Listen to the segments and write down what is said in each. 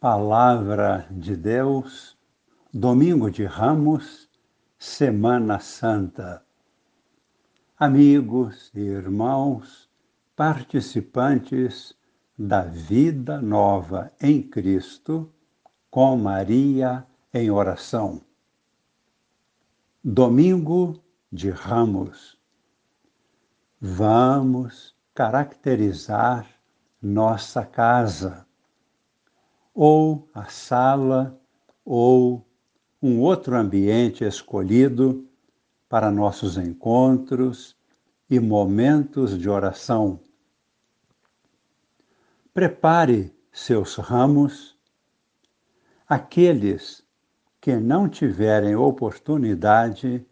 Palavra de Deus, Domingo de Ramos, Semana Santa. Amigos e irmãos, participantes da vida nova em Cristo, com Maria em oração. Domingo de Ramos. Vamos caracterizar nossa casa ou a sala, ou um outro ambiente escolhido para nossos encontros e momentos de oração. Prepare seus ramos. Aqueles que não tiverem oportunidade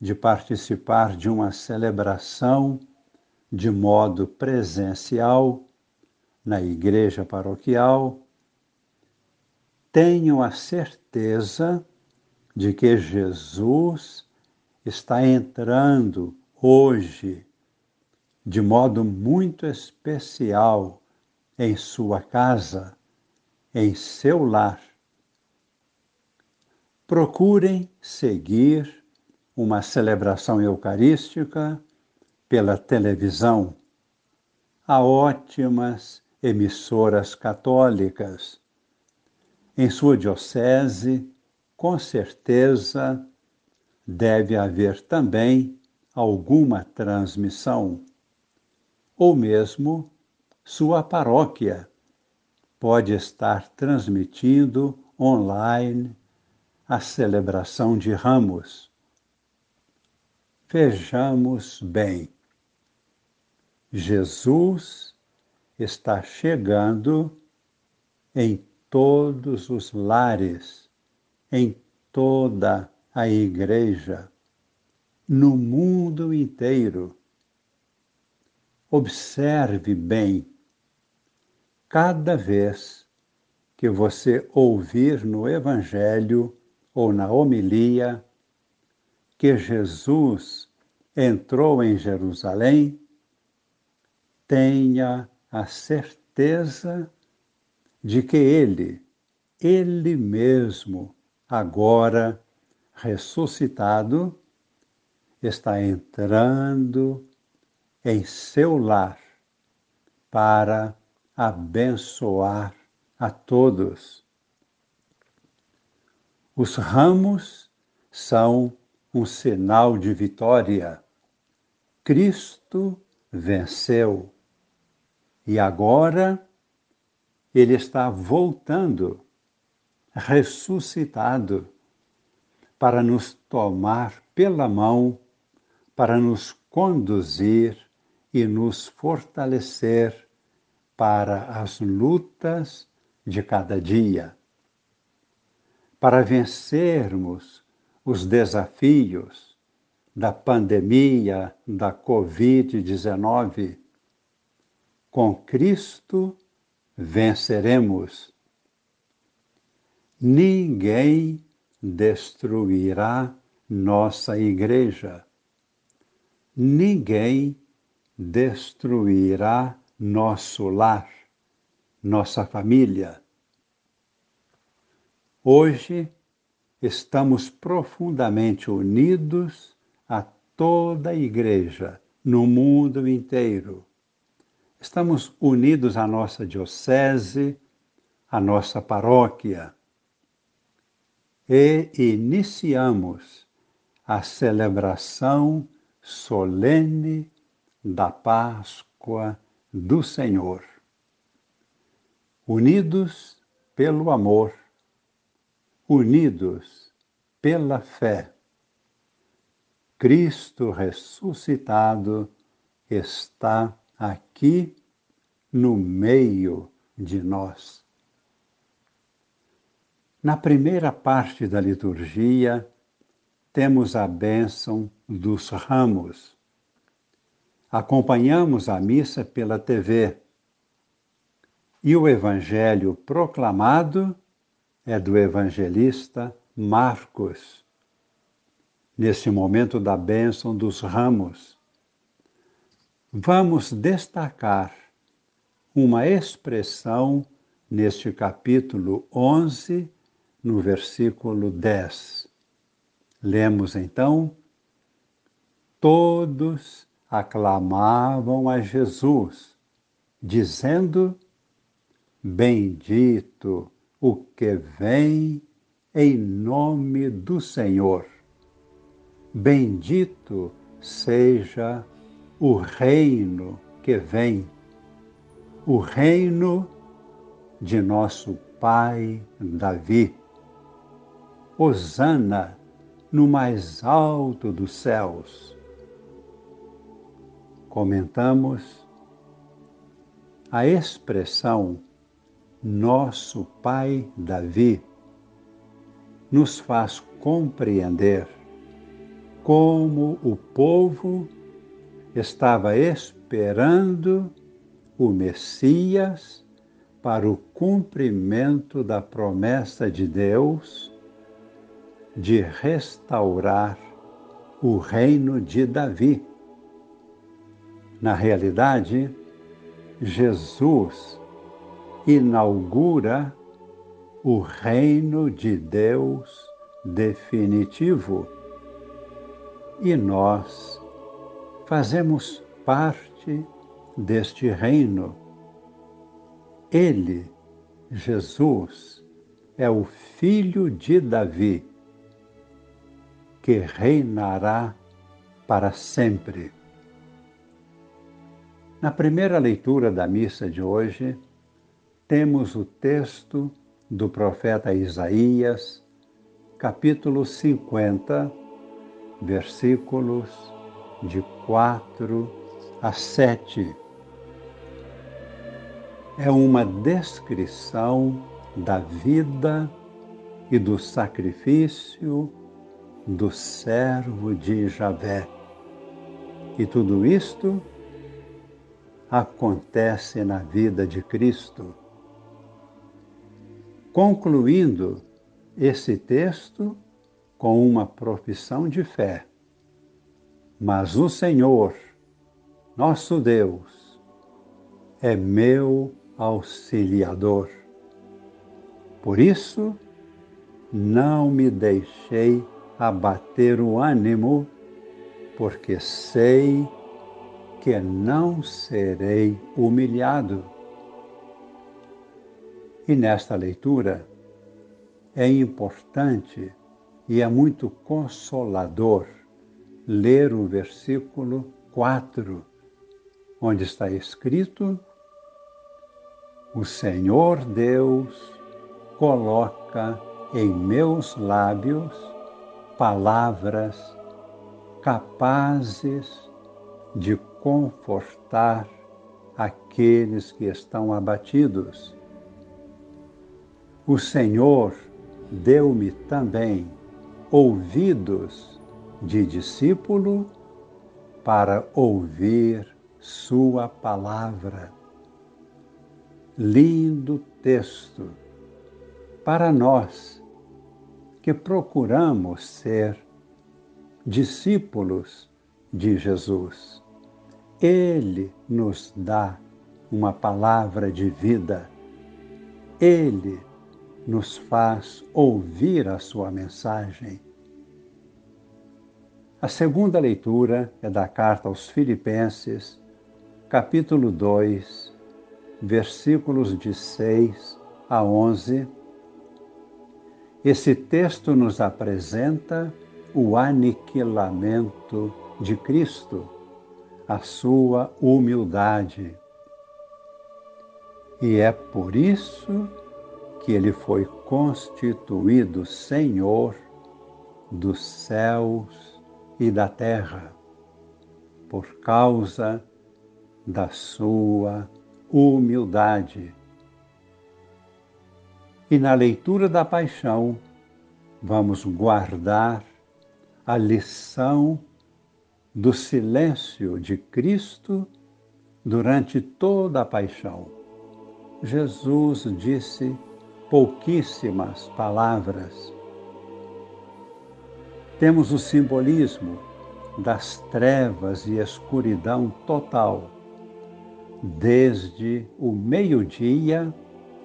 de participar de uma celebração de modo presencial na igreja paroquial, tenho a certeza de que Jesus está entrando hoje de modo muito especial em sua casa, em seu lar. Procurem seguir uma celebração eucarística pela televisão. Há ótimas emissoras católicas em sua diocese, com certeza, deve haver também alguma transmissão, ou mesmo sua paróquia pode estar transmitindo online a celebração de ramos. Vejamos bem. Jesus está chegando em todos os lares, em toda a igreja, no mundo inteiro. Observe bem, cada vez que você ouvir no Evangelho ou na homilia que Jesus entrou em Jerusalém, tenha a certeza de que Ele, Ele mesmo, agora ressuscitado, está entrando em seu lar para abençoar a todos. Os ramos são um sinal de vitória. Cristo venceu e agora ele está voltando, ressuscitado, para nos tomar pela mão, para nos conduzir e nos fortalecer para as lutas de cada dia. Para vencermos os desafios da pandemia da Covid-19, com Cristo venceremos. Ninguém destruirá nossa igreja. Ninguém destruirá nosso lar, nossa família. Hoje estamos profundamente unidos a toda a igreja no mundo inteiro Estamos unidos à nossa diocese, à nossa paróquia e iniciamos a celebração solene da Páscoa do Senhor. Unidos pelo amor, unidos pela fé. Cristo ressuscitado está aqui no meio de nós. Na primeira parte da liturgia, temos a bênção dos ramos. Acompanhamos a missa pela TV. E o evangelho proclamado é do evangelista Marcos. Nesse momento da bênção dos ramos, vamos destacar uma expressão neste capítulo 11, no versículo 10. Lemos então: Todos aclamavam a Jesus, dizendo: Bendito o que vem em nome do Senhor. Bendito seja o reino que vem, o reino de nosso pai Davi. Hosana no mais alto dos céus. Comentamos a expressão nosso pai Davi nos faz compreender como o povo estava esperando o Messias para o cumprimento da promessa de Deus de restaurar o reino de Davi. Na realidade, Jesus inaugura o reino de Deus definitivo e nós fazemos parte deste reino. Ele, Jesus, é o filho de Davi, que reinará para sempre. Na primeira leitura da missa de hoje, temos o texto do profeta Isaías, capítulo 50, versículos de 4 a 7. É uma descrição da vida e do sacrifício do servo de Javé. E tudo isto acontece na vida de Cristo concluindo esse texto com uma profissão de fé. Mas o Senhor, nosso Deus, é meu auxiliador. Por isso, não me deixei abater o ânimo, porque sei que não serei humilhado. E nesta leitura é importante e é muito consolador ler o versículo 4, onde está escrito: O Senhor Deus coloca em meus lábios palavras capazes de confortar aqueles que estão abatidos o Senhor deu-me também ouvidos de discípulo para ouvir Sua palavra. Lindo texto para nós que procuramos ser discípulos de Jesus. Ele nos dá uma palavra de vida. Ele nos faz ouvir a sua mensagem. A segunda leitura é da carta aos Filipenses, capítulo 2, versículos de 6 a 11. Esse texto nos apresenta o aniquilamento de Cristo, a sua humildade. E é por isso que ele foi constituído Senhor dos céus e da terra, por causa da sua humildade. E na leitura da paixão, vamos guardar a lição do silêncio de Cristo durante toda a paixão. Jesus disse pouquíssimas palavras. Temos o simbolismo das trevas e escuridão total, desde o meio-dia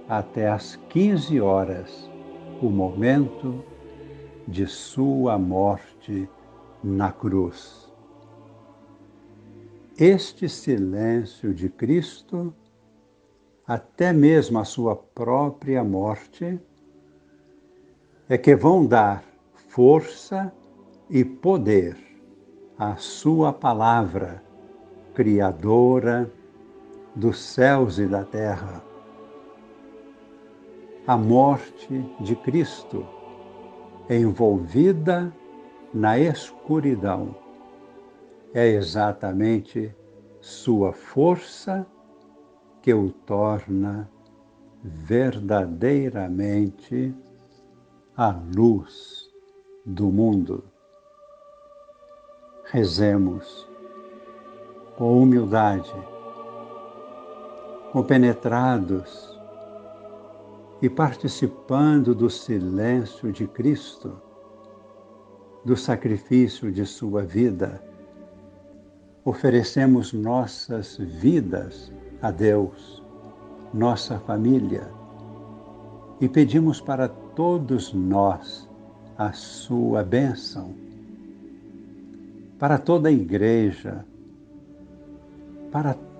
até às 15 horas, o momento de sua morte na cruz. Este silêncio de Cristo, até mesmo a sua própria morte, é que vão dar força e poder à Sua palavra, Criadora dos céus e da terra. A morte de Cristo, envolvida na escuridão, é exatamente Sua força que o torna verdadeiramente a luz do mundo. Rezemos com humildade, compenetrados e participando do silêncio de Cristo, do sacrifício de Sua vida. Oferecemos nossas vidas a Deus, nossa família, e pedimos para todos nós a sua bênção, para toda a igreja, para